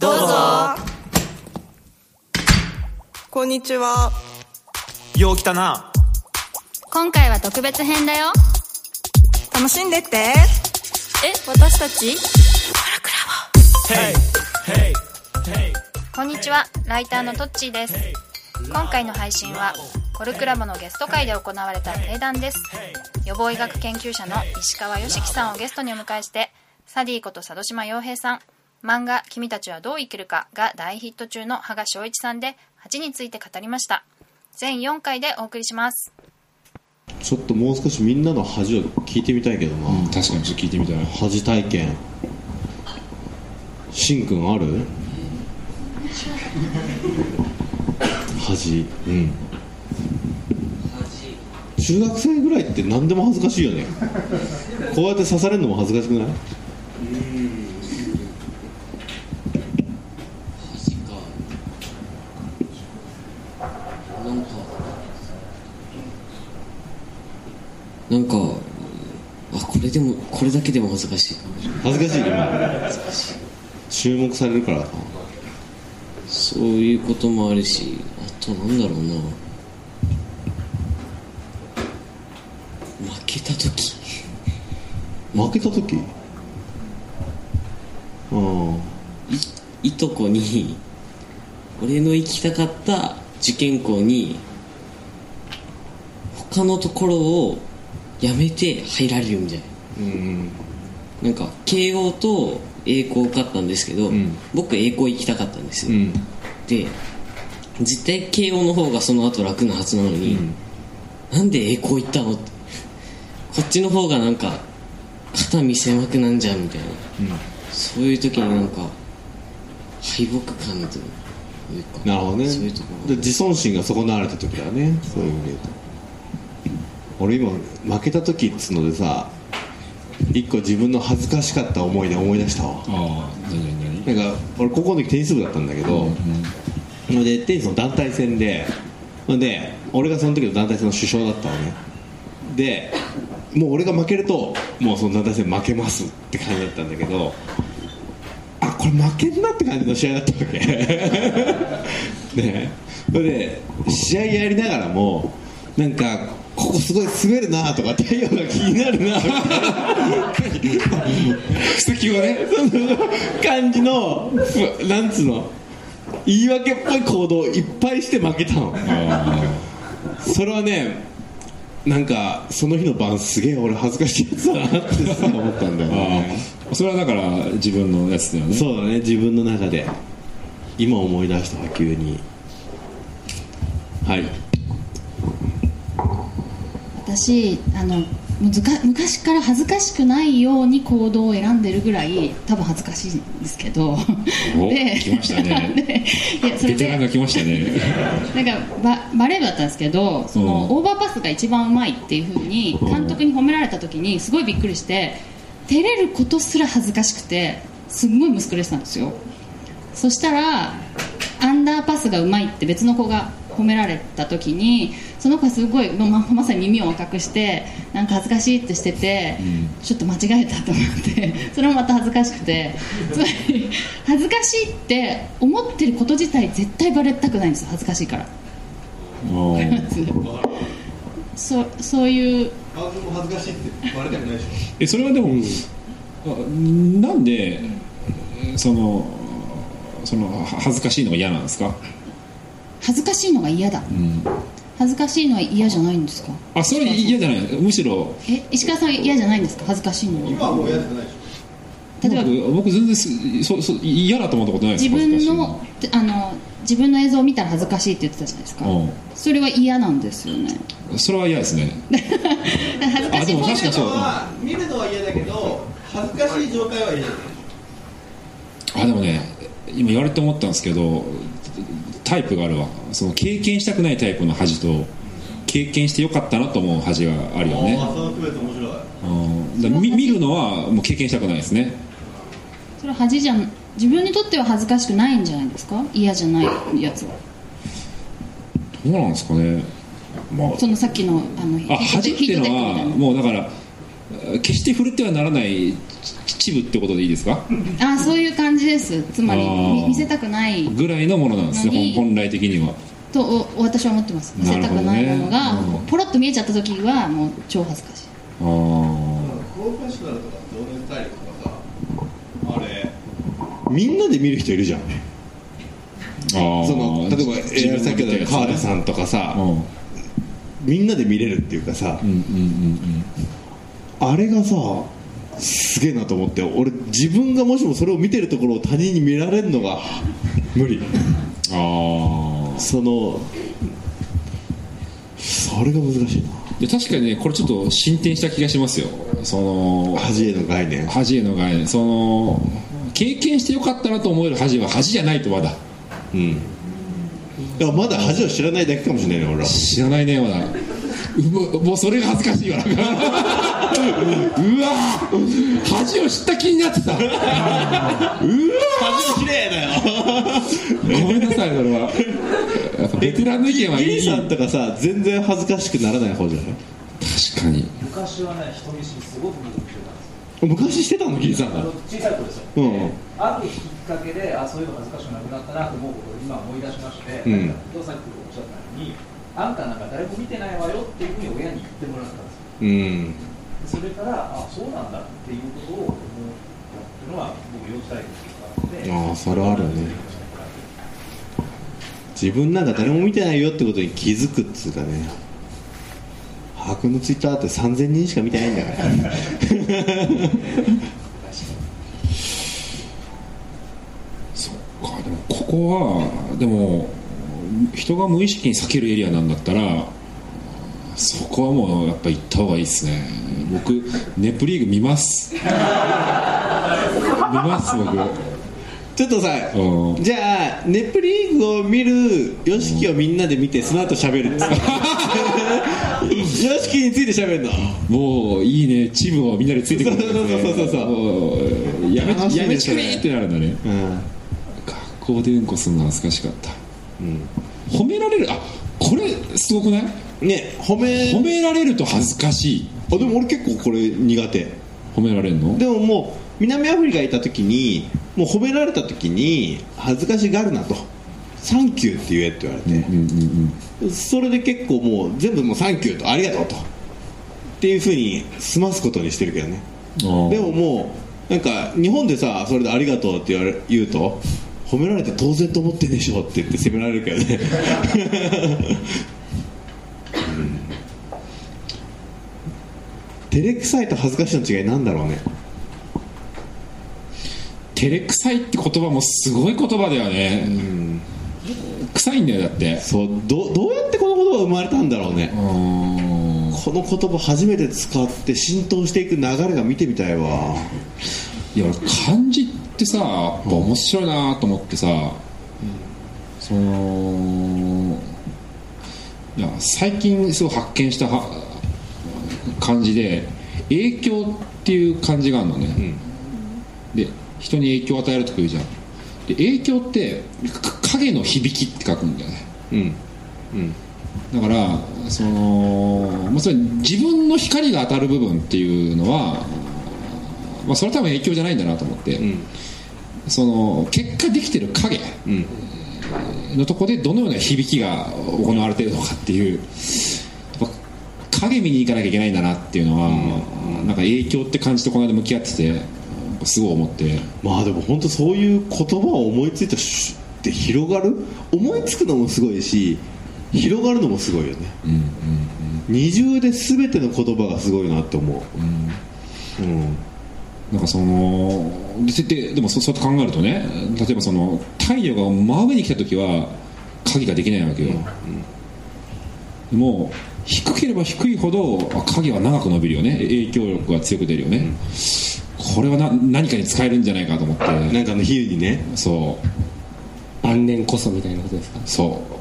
どうぞ。こんにちは。よう来たな。今回は特別編だよ。楽しんでって。え私たち？こんにちは。ライターのトッチーです。今回の配信はコルクラボのゲスト会で行われた定談です。予防医学研究者の石川良樹さんをゲストにお迎えしてサディこと佐渡島洋平さん漫画「君たちはどう生きるか」が大ヒット中の羽賀翔一さんで恥について語りました。全4回でお送りします。ちょっともう少しみんなの恥を聞いてみたいけどな、確かにちょっと聞いてみたい。恥体験。しんくんある？恥。うん。中学生ぐらいって何でも恥ずかしいよね。こうやって刺されるのも恥ずかしくない？なんかあこれでもこれだけでも恥ずかしい。恥ずかしい今注目されるから。かそういうこともあるしあとなんだろうな。負けた時。負けた時？あいとこに俺の行きたかった受験校に他のところをやめて入られるみたいな。うんなんか慶応と栄光受かったんですけど、ん。僕栄光行きたかったんですよ、うん。で絶対慶応の方がその後楽なはずなのに、なんで栄光行ったの？ってこっちの方がなんか肩身狭くなんじゃんみたいな、そういう時になんか敗北感というか。なるほどね。そういうとこで自尊心が損なわれた時だね。そういう意味で言うと俺今負けた時っつうのでさ一個自分の恥ずかしかった思いで思い出したわ。なんか俺高校の時テニス部だったんだけど、それでテニスの団体戦でで俺がその時の団体戦の首相だったのね。でもう俺が負けるともうその団体戦負けますって感じだったんだけどあこれ負けんなって感じの試合だったわけ。ね。それで試合やりながらもなんかここすごい滑るなとか太陽が気になるなみたいな布石をねその感じのふなんつうの？言い訳っぽい行動をいっぱいして負けたの。それはねなんかその日の晩すげえ俺恥ずかしいやつだなってさ思ったんだよね。それはだから自分のやつだよね。そうだね。自分の中で。今思い出したわ急に。はい私あのむずか昔から恥ずかしくないように行動を選んでるぐらい多分恥ずかしいんですけど。お 来ましたね。でいやそれでが来ましたね。なんかババレー部だったんですけどその、うん。オーバーパスが一番うまいっていうふうに監督に褒められた時にすごいびっくりして照れることすら恥ずかしくてすんごい息子れてたんですよ。そしたらアンダーパスがうまいって別の子が褒められた時にその子はすごいまままさに耳を赤くしてなんか恥ずかしいってしてて、ちょっと間違えたと思って それもまた恥ずかしくてつまり恥ずかしいって思ってること自体絶対バレたくないんですよ恥ずかしいから。おー。そそういう。恥ずかしいってバレたくないでしえそれはでも、あなんでそのそのは恥ずかしいのが嫌なんですか、恥ずかしいのが嫌だ。うん、恥ずかしいのは嫌じゃないんですか？あそれ嫌じゃない。むしろ。え石川さん嫌じゃないんですか？恥ずかしいのは。今はもう嫌じゃないでし例えば僕僕全然すそそ嫌だと思ったことないです。自分の恥あの自分の映像を見たら恥ずかしいって言ってたじゃないですか、うん。それは嫌なんですよね。それは嫌ですね。恥ずかしいあでも確かにそう。ょ見るのは嫌だけど恥ずかしい状態は嫌じゃないあでもね今言われて思ったんですけどタイプがあるわ。その経験したくないタイプの恥と経験してよかったなと思う恥があるよね。その区別面白い。うん。だ見見るのはもう経験したくないですね。それは恥じゃん。自分にとっては恥ずかしくないんじゃないですか？嫌じゃないやつは。どうなんですかね。まあ。そのさっきのあのあ恥っていうのはもうだから決して触れてはならない秩父ってことでいいですか？あそういう感じでです。つまり見せたくないぐらいのものなんですね本本来的には。とお私は思ってます。見せたくないものが、ねうん。ポロッと見えちゃった時はもう超恥ずかしい。あー。プロフェッショナルとか情熱大陸とかさあれ？みんなで見る人いるじゃん。その例えばさっきの川田さんんとかさうん。みんなで見れるっていうかさ。うんうんうんあれがさすげえなと思って俺自分がもしもそれを見てるところを他人に見られるのが無理。うんああそのそれが難しいな。で確かにねこれちょっと進展した気がしますよ。その恥への概念。恥への概念。その経験してよかったなと思える恥は恥じゃないとまだ。うん。だからまだ恥を知らないだけかもしれないね俺は。知らないねまだ。もうそれが恥ずかしいわうわ恥を知った気になってた。うわ恥を知れだよごめんなさいそれは。ベテランの意見はいい。ギリさんとかさ全然恥ずかしくならない方じゃない？確かに。昔はね人見知りすごく難しい昔してたのギリさんが。小さい頃ですよ。うん。あるきっかけであそういうの恥ずかしくなくなったなと思うことを今思い出しまして、うん。伊藤さんおっしゃったようにあんたなんか誰も見てないわよっていうふうに親に言ってもらったんですよ。うんそれからあそうなんだっていうことを思ったっていうのは僕あああそれはあるよね。自分なんか誰も見てないよってことに気づくっつうかね。白のツイッターって3000人しか見てないんだから。そっかでもここはでも人が無意識に避けるエリアなんだったらそこはもうやっぱ行った方がいいですね。僕ネプリーグ見ます。見ます僕。ちょっとさうん。じゃあネプリーグを見る YOSHIKI をみんなで見てその後喋る。っつって YOSHIKI について喋るの？もういいね。チームをみんなでついてくる。ねそうそうそうそう。やめやめちくれってなるんだね。うん。学校でうんこするの恥ずかしかった、褒められるあこれすごくない？ね褒め褒められると恥ずかしい。あでも俺結構これ苦手。褒められるの？でももう南アフリカにいた時にもう褒められた時に恥ずかしがるなと「サンキュー」って言えって言われて、うんうんうんそれで結構もう全部もう「サンキュー」と「ありがとう」と。っていうふうに済ますことにしてるけどね。でももうなんか日本でさそれで「ありがとう」って言われ言うと褒められて当然と思ってんでしょって言って責められるけどね照れくさいと恥ずかしいの違いなんだろうね。照れくさいって言葉もすごい言葉だよね、臭いんだよだって。そうどどうやってこの言葉生まれたんだろうね。うん。この言葉初めて使って浸透していく流れが見てみたいわ。いや俺漢字ってさやっぱ面白いなと思ってさ、そのいや最近すごい発見したは漢字で影響っていう漢字があるのね、で人に影響を与えるとか言うじゃん。で影響ってか影の響きって書くんだよね。うん。だからその、まあ、それ自分の光が当たる部分っていうのは、まあ、それは多分影響じゃないんだなと思って、ん。その結果できてる影うん。のとこでどのような響きが行われているのかっていう影見に行かなきゃいけないんだなっていうのは、なんか影響って感じとこの間向き合っててすごい思って。まあでも本当そういう言葉を思いついたしって広がる？思いつくのもすごいし広がるのもすごいよね、二重で全ての言葉がすごいなって思う。うん、なんかそのでででもそそうやって考えるとね例えばその太陽が真上に来た時は影ができないわけよ、でも低ければ低いほどあ影は長く伸びるよね。影響力が強く出るよね、これはな何かに使えるんじゃないかと思って。なんかの比喩にね。そう。晩年こそみたいなことですか？そう。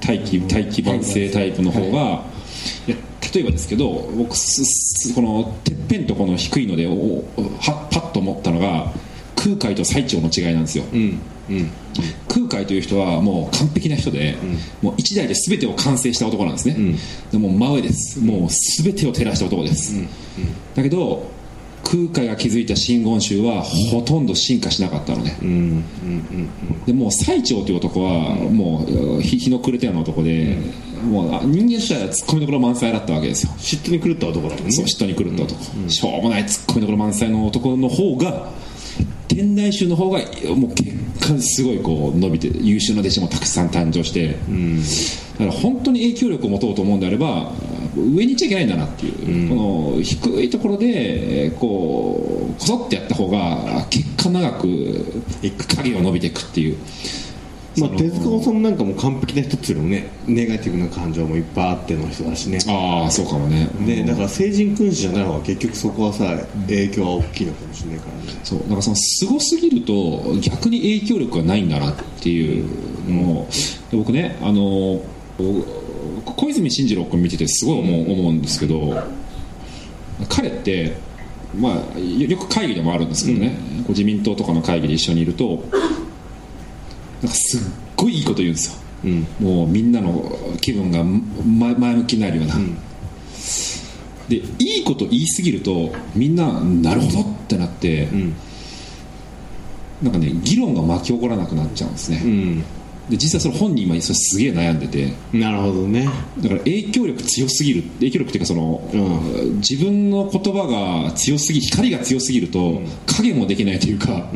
大気大気晩成タイプの方が、いや例えばですけど僕すすこのてっぺんとこの低いのでおおはパッと思ったのが空海と最澄の違いなんですよ、うんうん。空海という人はもう完璧な人で、もう一代で全てを完成した男なんですね、でもう真上です。もう全てを照らした男です、だけど空海が築いた真言宗はほとんど進化しなかったのね、うんうんうん。でもう最澄という男はもう日日の暮れたような男で、もうあ人間としてはツッコミどころ満載だったわけですよ。嫉妬に狂った男だもんね。そう嫉妬に狂った男、しょうもないツッコミどころ満載の男の方が天台宗の方がもう結果すごいこう伸びて優秀な弟子もたくさん誕生して、だから本当に影響力を持とうと思うんであれば上に行っちゃいけないんだなっていう、この低いところでえーこうこそってやった方が結果長く影が伸びていくっていうまあ、手塚治虫なんかも完璧な人っつうのもねネガティブな感情もいっぱいあっての人だしね。ああそうかもね。ねだから聖人君子じゃない方が結局そこはさ影響は大きいのかもしれないからね。そう。だからそのすごすぎると逆に影響力がないんだなっていうのをで僕ねあの小泉進次郎君見ててすごい思う思うんですけど彼ってまあよよく会議でもあるんですけどね、こう自民党とかの会議で一緒にいるとなんかすっごいいいこと言うんですよ、うん。もうみんなの気分がま前向きになるような、でいいこと言いすぎるとみんななるほどってなって、ん。なんかね議論が巻き起こらなくなっちゃうんですね、うん。で実際それ本人今それすげえ悩んでて。なるほどね。だから影響力強すぎる影響力っていうかその、う自分の言葉が強すぎ光が強すぎると影もできないというか、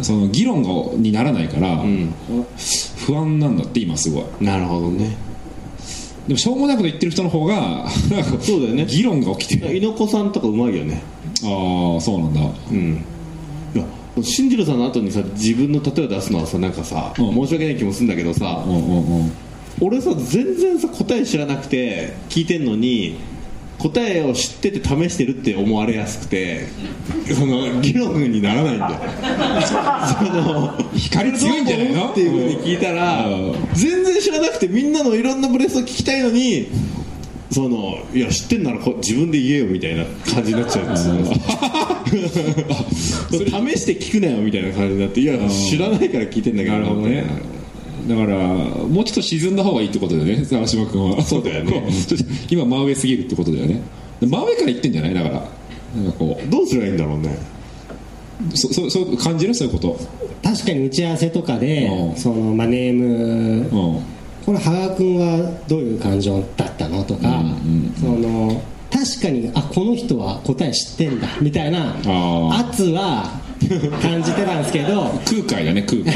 その議論がにならないから、ん。不安なんだって今すごい。なるほどね。でもしょうもないこと言ってる人の方がそうだよね。議論が起きてる。猪子さんとかうまいよね。ああそうなんだ。うん。いや進次郎さんの後にさ自分の例えを出すのはさなんかさ、うん。申し訳ない気もするんだけどさ、うんうんうん。俺さ全然さ答え知らなくて聞いてんのに答えを知ってて試してるって思われやすくてその議論にならないんだよ。その光強いんじゃないの？っていうふうに聞いたらうん全然知らなくてみんなのいろんなブレスを聞きたいのにそのいや知ってんならこ自分で言えよみたいな感じになっちゃうんですよ。試して聞くなよみたいな感じになっていや知らないから聞いてんだけどなるほどねだからもうちょっと沈んだ方がいいってことだよね沢島君は。そうだよね。今真上すぎるってことだよね。真上から言ってんじゃない？だから。なんかこどうすればいいんだろうね。うそそそう感じる？そういうこと。確かに打ち合わせとかで、うん。そのまあ、ネームうん。これ羽賀君はどういう感情だったの？とか、うんその確かにあこの人は答え知ってんだみたいなあ圧は感じてたんですけど。空海だね空海。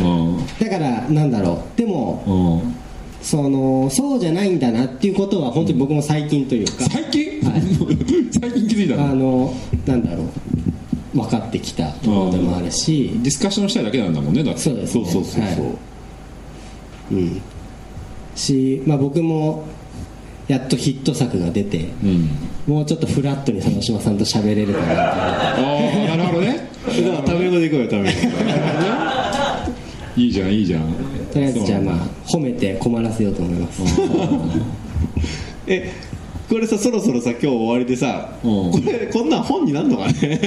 うん。だからなんだろう。でもうん。そのそうじゃないんだなっていうことは本当に僕も最近というか、最近、はい。最近気づいたあののなんだろう。分かってきたところでもあるし。ディスカッションしたいだけなんだもんねだって。そうですね。そうそうそうそう、はい。うん。し、まあ、僕もやっとヒット作が出て、うん。もうちょっとフラットに佐野島さんと喋れるかなとああなね。だからタメ語でいこうよタメ語いいじゃんいいじゃん。とりあえずじゃあまあ褒めて困らせようと思います。えこれさそろそろさ今日終わりでさ、うん。これこんなん本になんのかね。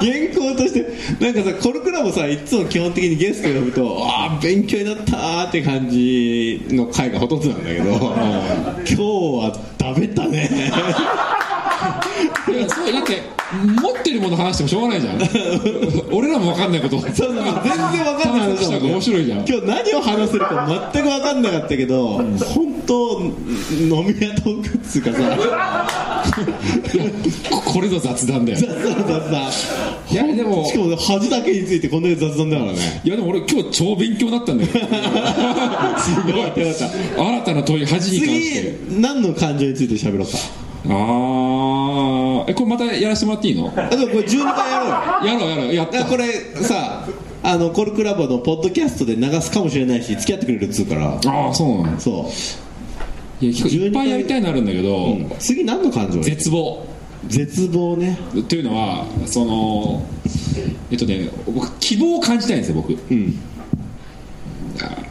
原稿として。なんかさコルクラボさいつも基本的にゲストを呼ぶとああ勉強になったーって感じの回がほとんどなんだけど、今日はダメだねだって持ってるもの話してもしょうがないじゃん。俺らも分かんないこと。そう全然わかんない話だもんね。面白いじゃん。今日何を話せるか全く分かんなかったけど、本当飲み屋トークっつうかさ。ここれぞ雑談だよ。雑談雑談。いやでもしかもね恥だけについてこんだけ雑談だからね。いやでも俺今日超勉強になったんだよ。すごい新たな問い恥に関して。次何の感情について喋ろうかああえこれまたやらせてもらっていいの？あでもこれ12回やろうよ。やろうやろう。やった。あこれさあのコルクラボのポッドキャストで流すかもしれないし付き合ってくれるっつうから。ああそうなんですそう。いや結構いっぱいやりたいのあるんだけど、うん。次何の感情？絶望。絶望ね。というのはそのえっとね僕希望を感じたいんですよ僕。うん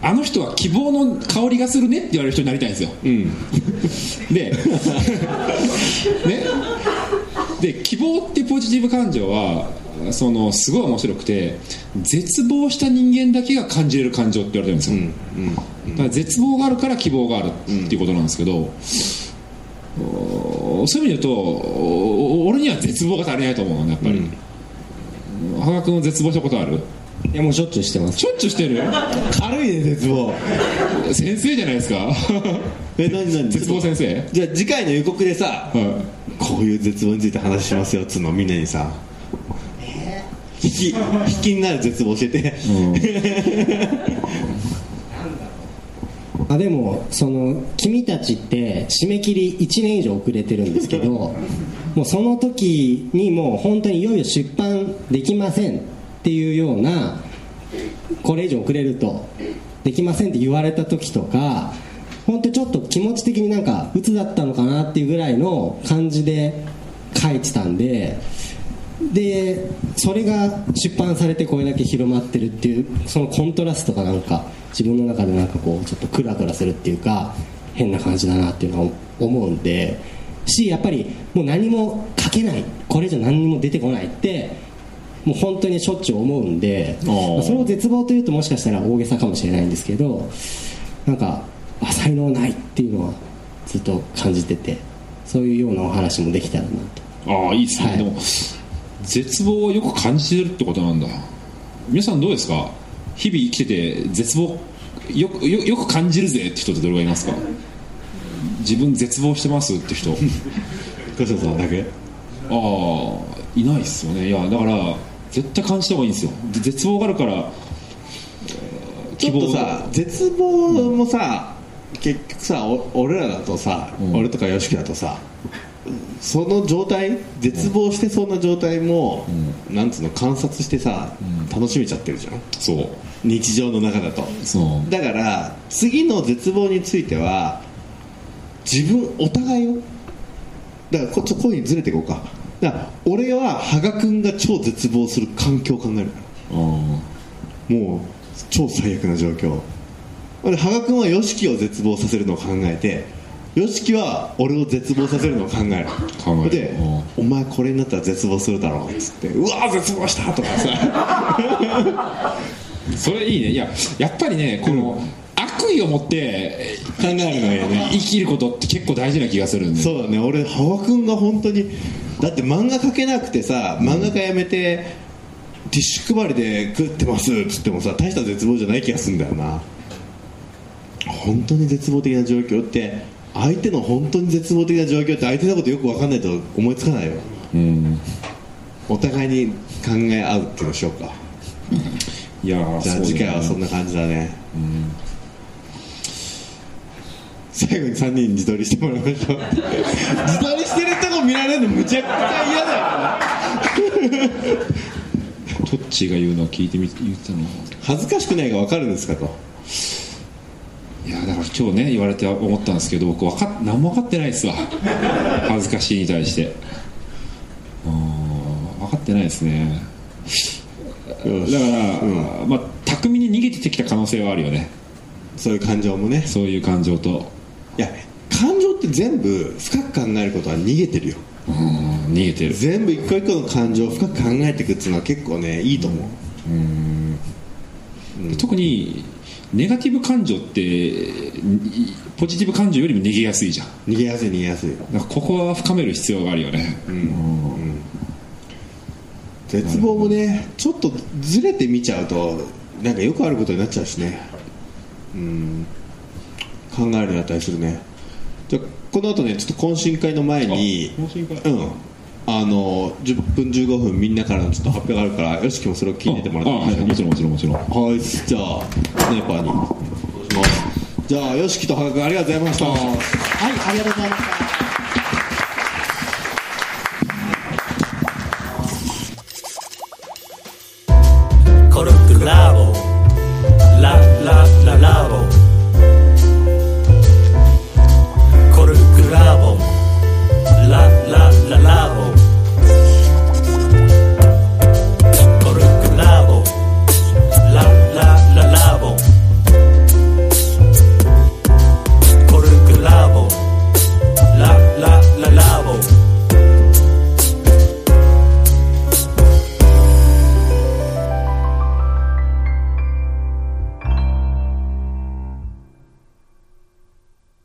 ああの人は希望の香りがするねって言われる人になりたいんですよ。うん。で ね。で希望ってポジティブ感情はそのすごい面白くて絶望した人間だけが感じれる感情って言われてるんですよ、だから絶望があるから希望があるっていうことなんですけど、おそういう意味で言うとお俺には絶望が足りないと思うのねやっぱり、羽賀君は絶望したことある？いやもうしょっちゅうしてます。しょっちゅうしてる？軽いね絶望。先生じゃないですか。え何何？絶望先生？じゃあ次回の予告でさ、はこういう絶望について話しますよっつうのをみんなにさ。引き引きになる絶望教えて、あでもその君たちって締め切り1年以上遅れてるんですけどもうその時にもう本当にいよいよ出版できませんっていうようなこれ以上遅れるとできませんって言われた時とか本当にちょっと気持ち的になんか鬱だったのかなっていうぐらいの感じで書いてたんででそれが出版されてこれだけ広まってるっていうそのコントラストがなんか自分の中でなんかこうちょっとクラクラするっていうか変な感じだなっていうのは思うんでしやっぱりもう何も書けないこれ以上何にも出てこないってもう本当にしょっちゅう思うんで、まあそれを絶望というともしかしたら大げさかもしれないんですけどなんかあ才能ないっていうのはずっと感じててそういうようなお話もできたらなと。ああいいですね、はい。でも絶望をよく感じてるってことなんだ。皆さんどうですか？日々生きてて絶望よくよよく感じるぜって人ってどれがいますか？自分絶望してますって人。さんだけ？あいないっすよね。いやだから絶対感じた方がいいんですよ。で絶望があるからちょっとさ絶望もさ、結局さお俺らだとさ、うん。俺とか YOSHIKI だとさその状態絶望してそうな状態も、なんつうの観察してさ、楽しめちゃってるじゃん。そう。日常の中だと。そう。だから次の絶望については自分お互いを。だからこっちこういうふうにずれていこうかだから俺は羽賀君が超絶望する環境を考えるから。あもう超最悪な状況。で羽賀君は YOSHIKI を絶望させるのを考えて YOSHIKI は俺を絶望させるのを考える。考える。でうん「お前これになったら絶望するだろ」っつって「うわ絶望した!」とかさ。あそれいいね。いややっぱりねこの、悪意を持って考えるのよね 生きることって結構大事な気がするんで。そうだね。俺羽賀君が本当にだって漫画描けなくてさ漫画家辞めてティッシュ配りで食ってますっつってもさ大した絶望じゃない気がするんだよな。本当に絶望的な状況って相手の本当に絶望的な状況って相手のことよく分かんないと思いつかないよ。うん。お互いに考え合うっていうのをしようか。いやーじゃあそうだね。次回はそんな感じだね最後に3人に自撮りしてもらいましょう。自撮りしてるとこ見られるのむちゃくちゃ嫌だよ。トッチーが言うのを聞いてみ言ってたの？恥ずかしくないが分かるんですかと。いやだから今日ね言われて思ったんですけど僕わかっ何も分かってないですわ。恥ずかしいに対して。うん分かってないですね。だから、まあ巧みに逃げてきた可能性はあるよね。そういう感情もね。そういう感情といや感情って全部深く考えることは逃げてるよ。うん逃げてる。全部一個一個の感情を深く考えていくっていうのは結構ねいいと思う。特にネガティブ感情っていポジティブ感情よりも逃げやすいじゃん。逃げやすい逃げやすい。ここは深める必要があるよね、絶望もねちょっとずれて見ちゃうとなんかよくあることになっちゃうしね。うん考えるようになったりするね。じゃあこの後ねちょっと懇親会の前に懇親会？うん。あの10分15分みんなからのちょっと発表があるからよしきもそれを聞いててもらってはいもちろんもちろんもちろん。はいじゃあスナイパーに。お願い。しますじゃあよしきと羽賀君ありがとうございました。はいありがとうございました